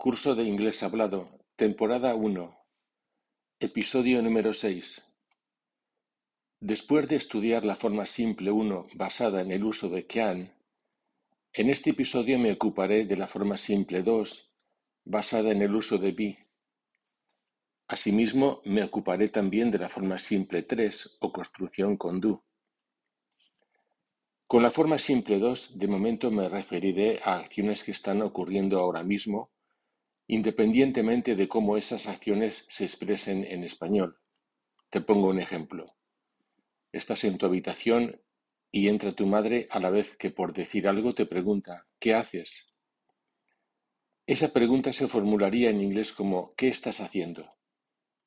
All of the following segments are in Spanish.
Curso de Inglés Hablado, temporada 1, episodio número 6. Después de estudiar la forma simple 1 basada en el uso de can, en este episodio me ocuparé de la forma simple 2 basada en el uso de be. Asimismo, me ocuparé también de la forma simple 3 o construcción con do. Con la forma simple 2, de momento me referiré a acciones que están ocurriendo ahora mismo independientemente de cómo esas acciones se expresen en español. Te pongo un ejemplo. Estás en tu habitación y entra tu madre a la vez que por decir algo te pregunta, ¿qué haces? Esa pregunta se formularía en inglés como ¿qué estás haciendo?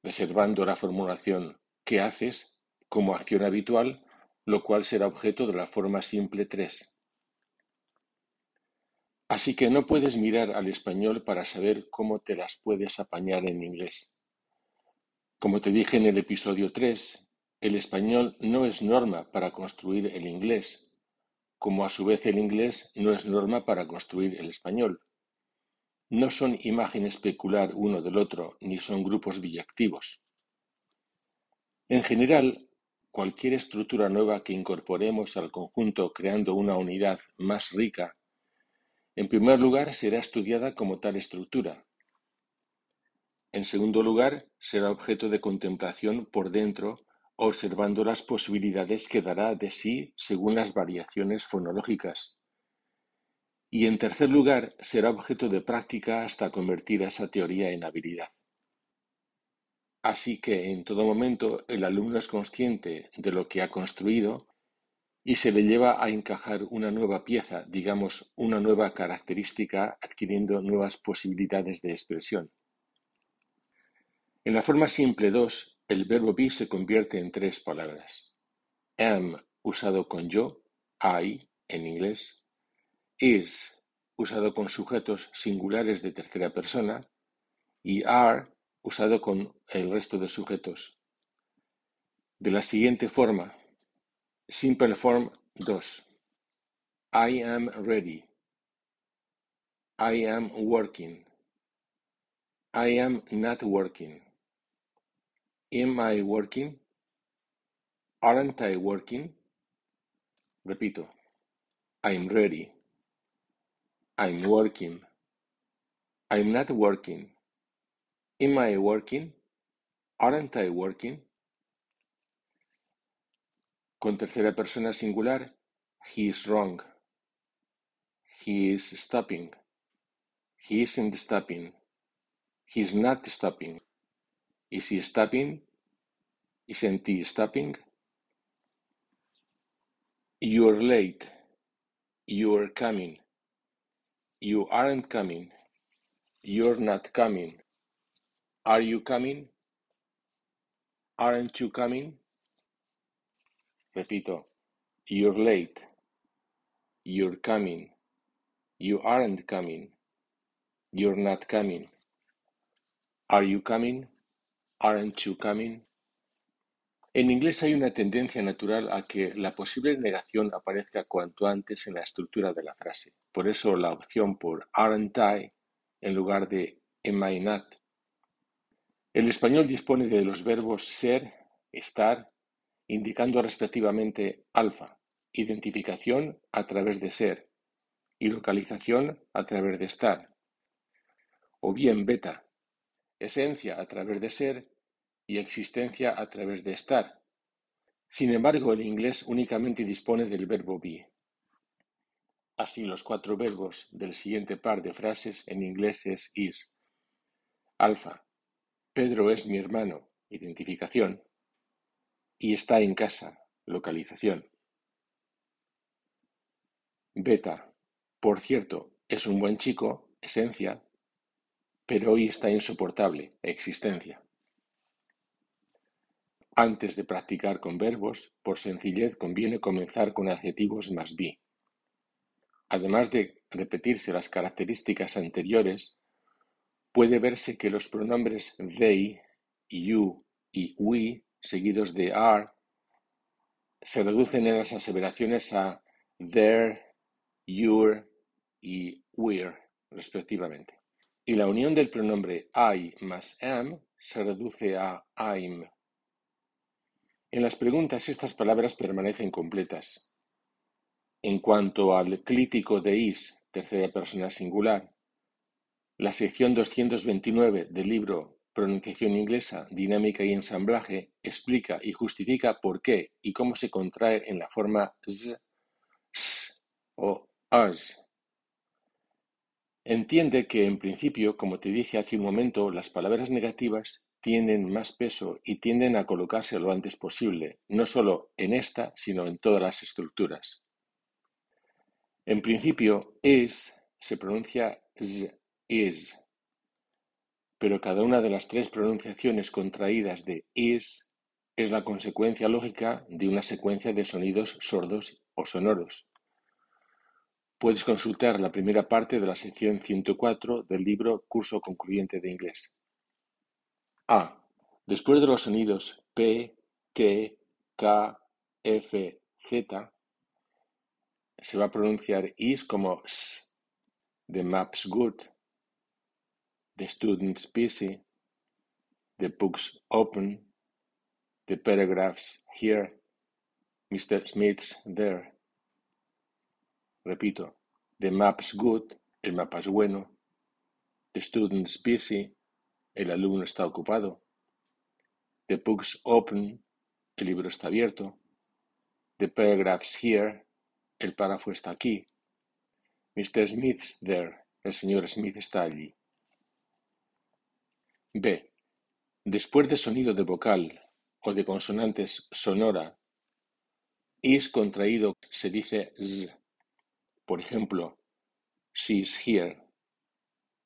reservando la formulación ¿qué haces? como acción habitual, lo cual será objeto de la forma simple 3. Así que no puedes mirar al español para saber cómo te las puedes apañar en inglés. Como te dije en el episodio 3, el español no es norma para construir el inglés, como a su vez el inglés no es norma para construir el español. No son imagen especular uno del otro, ni son grupos biyactivos. En general, cualquier estructura nueva que incorporemos al conjunto creando una unidad más rica en primer lugar, será estudiada como tal estructura. En segundo lugar, será objeto de contemplación por dentro, observando las posibilidades que dará de sí según las variaciones fonológicas. Y en tercer lugar, será objeto de práctica hasta convertir esa teoría en habilidad. Así que en todo momento el alumno es consciente de lo que ha construido y se le lleva a encajar una nueva pieza, digamos, una nueva característica, adquiriendo nuevas posibilidades de expresión. En la forma simple 2, el verbo be se convierte en tres palabras. Am, usado con yo, I, en inglés. Is, usado con sujetos singulares de tercera persona. Y are, usado con el resto de sujetos. De la siguiente forma, Simple Form 2. I am ready. I am working. I am not working. Am I working? Aren't I working? Repito. I'm ready. I'm working. I'm not working. Am I working? Aren't I working? Con tercera persona singular, he is wrong. He is stopping. He isn't stopping. He is not stopping. Is he stopping? Isn't he stopping? You're late. You're coming. You aren't coming. You're not coming. Are you coming? Aren't you coming? Repito, you're late. You're coming. You aren't coming. You're not coming. Are you coming? Aren't you coming? En inglés hay una tendencia natural a que la posible negación aparezca cuanto antes en la estructura de la frase. Por eso la opción por aren't I en lugar de am I not. El español dispone de los verbos ser, estar indicando respectivamente alfa, identificación a través de ser y localización a través de estar, o bien beta, esencia a través de ser y existencia a través de estar. Sin embargo, el inglés únicamente dispone del verbo be. Así, los cuatro verbos del siguiente par de frases en inglés es is. Alfa. Pedro es mi hermano. Identificación y está en casa, localización. Beta, por cierto, es un buen chico, esencia, pero hoy está insoportable, existencia. Antes de practicar con verbos, por sencillez conviene comenzar con adjetivos más be. Además de repetirse las características anteriores, puede verse que los pronombres they, you y we seguidos de are, se reducen en las aseveraciones a their, your y we're, respectivamente. y la unión del pronombre I más am se reduce a I'm. En las preguntas estas palabras permanecen completas. En cuanto al clítico de is, tercera persona singular, la sección 229 del libro Pronunciación inglesa, dinámica y ensamblaje explica y justifica por qué y cómo se contrae en la forma z, s o as. Entiende que en principio, como te dije hace un momento, las palabras negativas tienen más peso y tienden a colocarse lo antes posible, no solo en esta, sino en todas las estructuras. En principio, es se pronuncia z, is, pero cada una de las tres pronunciaciones contraídas de is es la consecuencia lógica de una secuencia de sonidos sordos o sonoros. Puedes consultar la primera parte de la sección 104 del libro Curso Concluyente de Inglés. A. Después de los sonidos P, T, K, F, Z, se va a pronunciar is como s. The map's good. The student's busy. The book's open. The paragraph's here. Mr. Smith's there. Repito. The map's good. El mapa es bueno. The student's busy. El alumno está ocupado. The book's open. El libro está abierto. The paragraph's here. El párrafo está aquí. Mr. Smith's there. El señor Smith está allí. B. Después de sonido de vocal o de consonantes sonora, is contraído se dice z. Por ejemplo, she's here.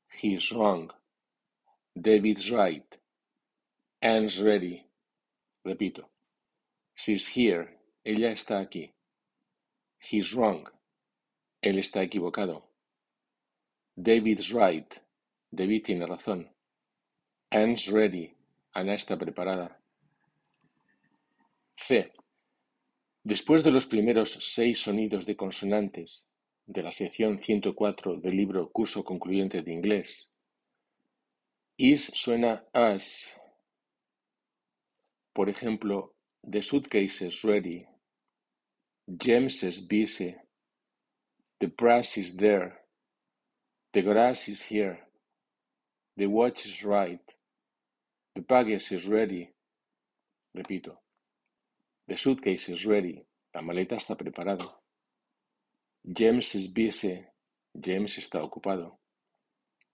He's wrong. David's right. Anne's ready. Repito. She's here. Ella está aquí. He's wrong. Él está equivocado. David's right. David tiene razón. Anne's ready. Ana está preparada. C. Después de los primeros seis sonidos de consonantes de la sección 104 del libro Curso Concluyente de Inglés, is suena as. Por ejemplo, the suitcase is ready. James is busy. The brass is there. The grass is here. The watch is right. The baggage is ready. Repito. The suitcase is ready. La maleta está preparada. James is busy. James está ocupado.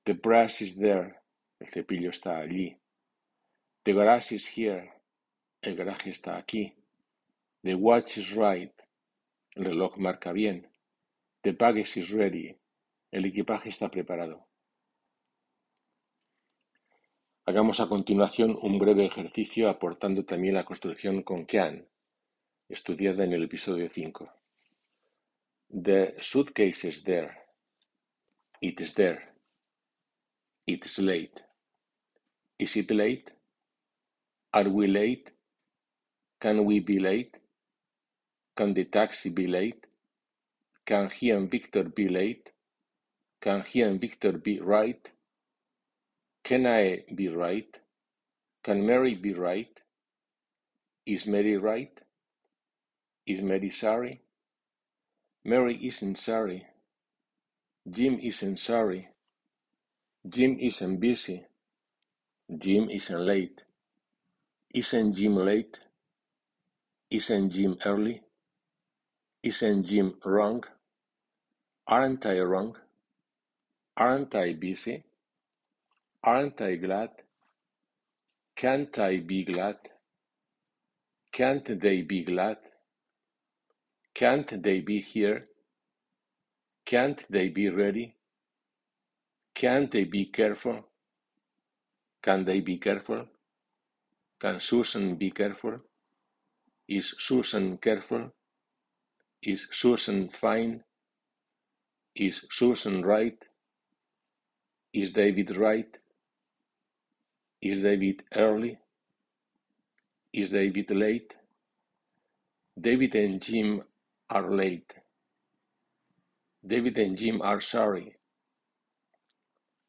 The brush is there. El cepillo está allí. The garage is here. El garaje está aquí. The watch is right. El reloj marca bien. The baggage is ready. El equipaje está preparado. Hagamos a continuación un breve ejercicio aportando también la construcción con can, estudiada en el episodio 5. The suitcase is there. It is there. It is late. Is it late? Are we late? Can we be late? Can the taxi be late? Can he and Victor be late? Can he and Victor be right? Can I be right? Can Mary be right? Is Mary right? Is Mary sorry? Mary isn't sorry. Jim isn't sorry. Jim isn't busy. Jim isn't late. Isn't Jim late? Isn't Jim early? Isn't Jim wrong? Aren't I wrong? Aren't I busy? Aren't I glad? Can't I be glad? Can't they be glad? Can't they be here? Can't they be ready? Can't they be careful? Can they be careful? Can Susan be careful? Is Susan careful? Is Susan fine? Is Susan right? Is David right? Is David early? Is David late? David and Jim are late. David and Jim are sorry.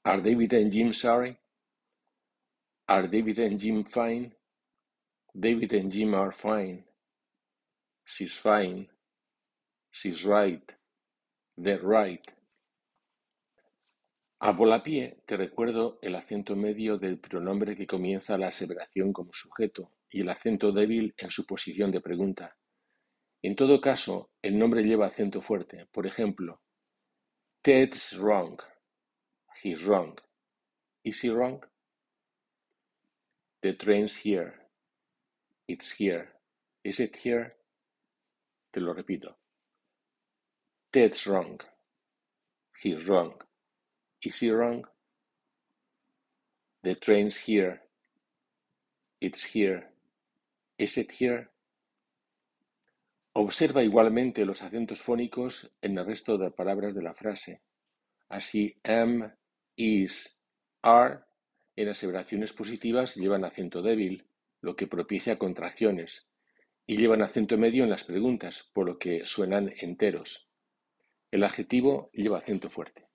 Are David and Jim sorry? Are David and Jim fine? David and Jim are fine. She's fine. She's right. They're right. A volapié te recuerdo el acento medio del pronombre que comienza la aseveración como sujeto y el acento débil en su posición de pregunta. En todo caso, el nombre lleva acento fuerte. Por ejemplo, Ted's wrong. He's wrong. Is he wrong? The train's here. It's here. Is it here? Te lo repito. Ted's wrong. He's wrong. Is he wrong? The train's here. It's here. Is it here? Observa igualmente los acentos fónicos en el resto de palabras de la frase. Así, am, is, are en aseveraciones positivas llevan acento débil, lo que propicia contracciones, y llevan acento medio en las preguntas, por lo que suenan enteros. El adjetivo lleva acento fuerte.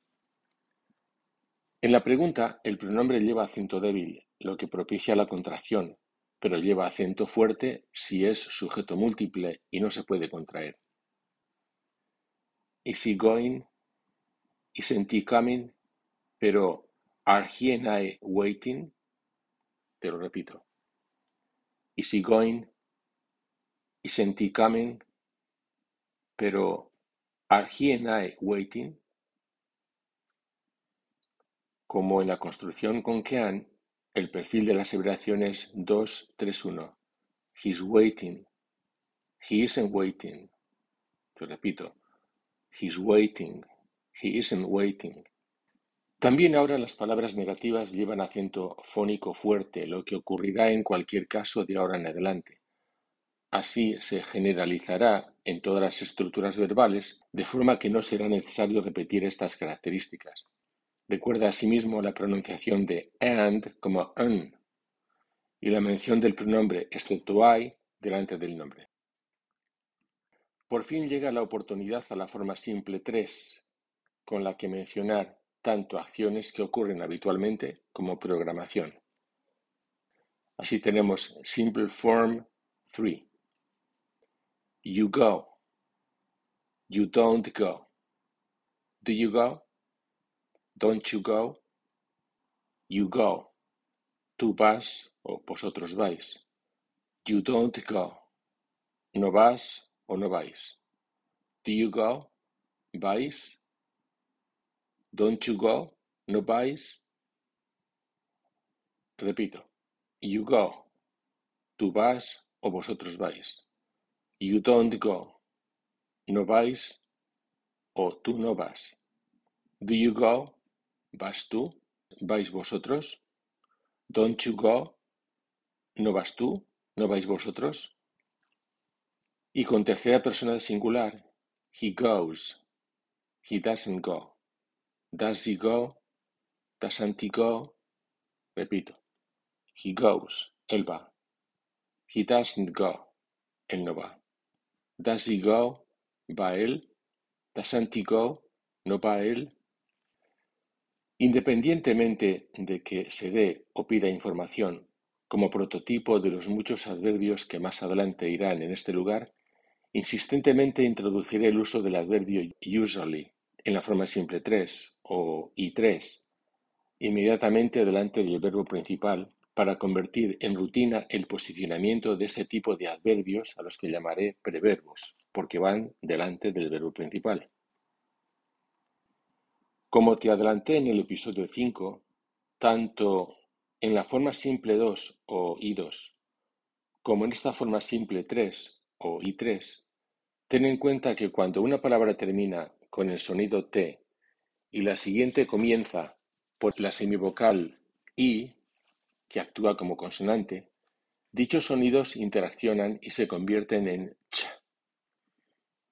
En la pregunta, el pronombre lleva acento débil, lo que propicia la contracción, pero lleva acento fuerte si es sujeto múltiple y no se puede contraer. Is he going? Isn't he coming? Pero are I waiting? Te lo repito. Is he going? Isn't he coming? Pero are he and I waiting? Como en la construcción con can, el perfil de la aseveración es 2-3-1. He's waiting. He isn't waiting. Te repito. He's waiting. He isn't waiting. También ahora las palabras negativas llevan acento fónico fuerte, lo que ocurrirá en cualquier caso de ahora en adelante. Así se generalizará en todas las estructuras verbales, de forma que no será necesario repetir estas características. Recuerda asimismo la pronunciación de and como un y la mención del pronombre excepto I delante del nombre. Por fin llega la oportunidad a la forma simple 3, con la que mencionar tanto acciones que ocurren habitualmente como programación. Así tenemos Simple Form 3. You go. You don't go. Do you go? Don't you go? You go. Tú vas o vosotros vais. You don't go. No vas o no vais. Do you go? ¿Vais? Don't you go? ¿No vais? Repito. You go. Tú vas o vosotros vais. You don't go. No vais o tú no vas. Do you go? ¿Vas tú? ¿Vais vosotros? Don't you go? ¿No vas tú? ¿No vais vosotros? Y con tercera persona del singular, he goes. He doesn't go. Does he go? Doesn't he go? Repito. He goes. Él va. He doesn't go. Él no va. Does he go? ¿Va él? Doesn't he go? ¿No va él? Independientemente de que se dé o pida información como prototipo de los muchos adverbios que más adelante irán en este lugar, insistentemente introduciré el uso del adverbio usually en la forma simple 3 o i3 inmediatamente delante del verbo principal para convertir en rutina el posicionamiento de este tipo de adverbios a los que llamaré preverbos, porque van delante del verbo principal. Como te adelanté en el episodio 5, tanto en la forma simple 2 o I2 como en esta forma simple 3 o I3, ten en cuenta que cuando una palabra termina con el sonido T y la siguiente comienza por la semivocal I, que actúa como consonante, dichos sonidos interaccionan y se convierten en ch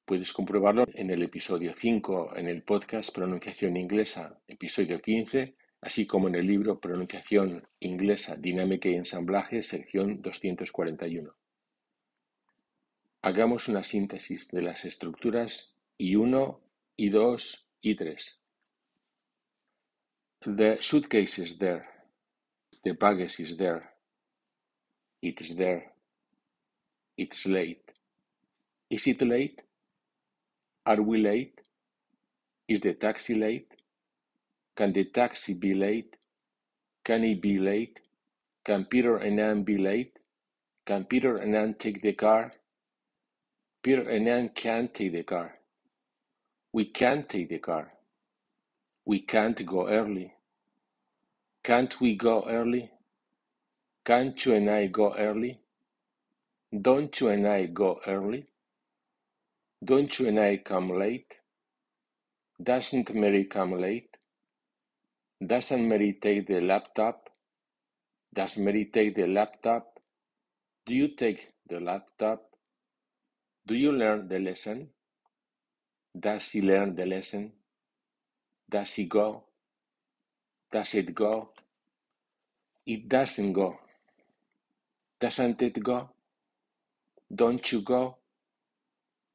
Puedes comprobarlo en el episodio 5 en el podcast Pronunciación Inglesa, episodio 15, así como en el libro Pronunciación Inglesa, Dinámica y Ensamblaje, sección 241. Hagamos una síntesis de las estructuras I1, I2, I3. The suitcase is there. The baggage is there. It's there. It's late. Is it late? Are we late? Is the taxi late? Can the taxi be late? Can it be late? Can Peter and Anne be late? Can Peter and Anne take the car? Peter and Anne can't take the car. We can't take the car. We can't go early. Can't we go early? Can't you and I go early? Don't you and I go early? Don't you and I come late? Doesn't Mary come late? Doesn't Mary take the laptop? Does Mary take the laptop? Do you take the laptop? Do you learn the lesson? Does he learn the lesson? Does he go? Does it go? It doesn't go. Doesn't it go? Don't you go?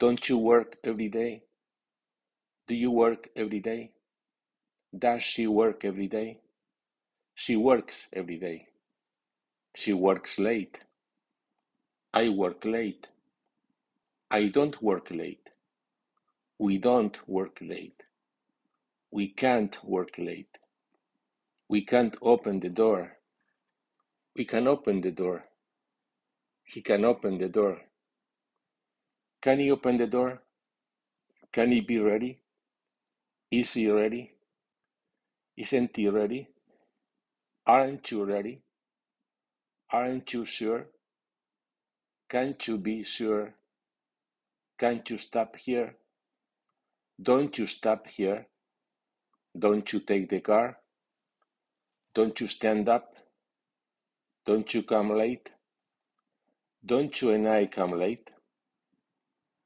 Don't you work every day? Do you work every day? Does she work every day? She works every day. She works late. I work late. I don't work late. We don't work late. We can't work late. We can't open the door. We can open the door. He can open the door. Can he open the door? Can he be ready? Is he ready? Isn't he ready? Aren't you ready? Aren't you sure? Can't you be sure? Can't you stop here? Don't you stop here? Don't you take the car? Don't you stand up? Don't you come late? Don't you and I come late?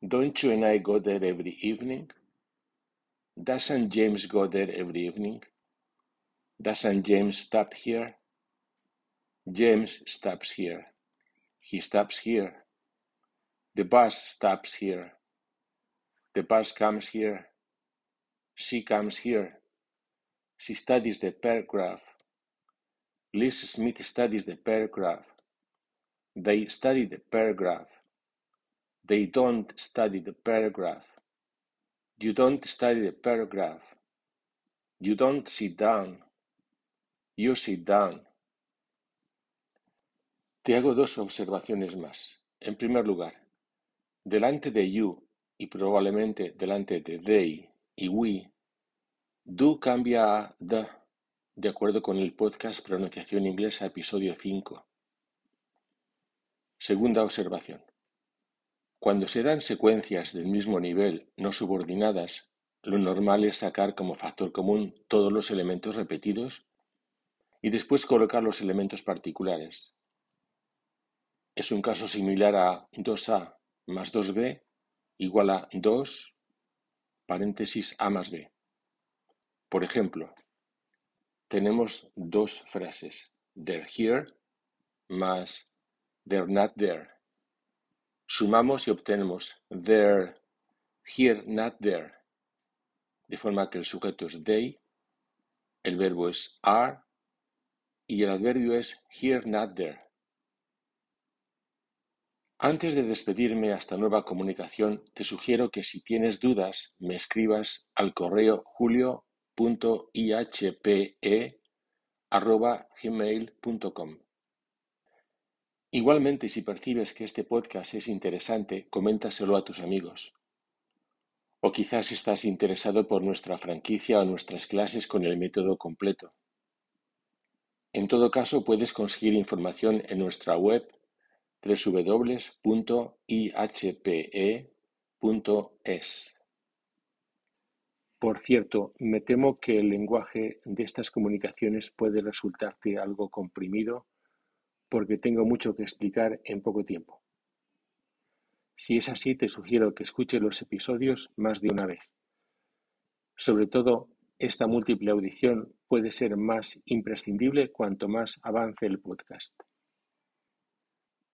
Don't you and I go there every evening? Doesn't James go there every evening? Doesn't James stop here? James stops here. He stops here. The bus stops here. The bus comes here. She comes here. She studies the paragraph. Liz Smith studies the paragraph. They study the paragraph. They don't study the paragraph. You don't study the paragraph. You don't sit down. You sit down. Te hago dos observaciones más. En primer lugar, delante de you y probablemente delante de they y we, do cambia a the, de acuerdo con el podcast Pronunciación Inglesa, episodio 5. Segunda observación. Cuando se dan secuencias del mismo nivel no subordinadas, lo normal es sacar como factor común todos los elementos repetidos y después colocar los elementos particulares. Es un caso similar a 2a más 2b igual a 2 paréntesis a más b. Por ejemplo, tenemos dos frases, they're here más they're not there. Sumamos y obtenemos they're here, not there, de forma que el sujeto es they, el verbo es are y el adverbio es here, not there. Antes de despedirme hasta nueva comunicación, te sugiero que si tienes dudas me escribas al correo julio.ihpe.gmail.com. Igualmente, si percibes que este podcast es interesante, coméntaselo a tus amigos. O quizás estás interesado por nuestra franquicia o nuestras clases con el método completo. En todo caso, puedes conseguir información en nuestra web www.ihpe.es. Por cierto, me temo que el lenguaje de estas comunicaciones puede resultarte algo comprimido porque tengo mucho que explicar en poco tiempo. Si es así, te sugiero que escuches los episodios más de una vez. Sobre todo, esta múltiple audición puede ser más imprescindible cuanto más avance el podcast.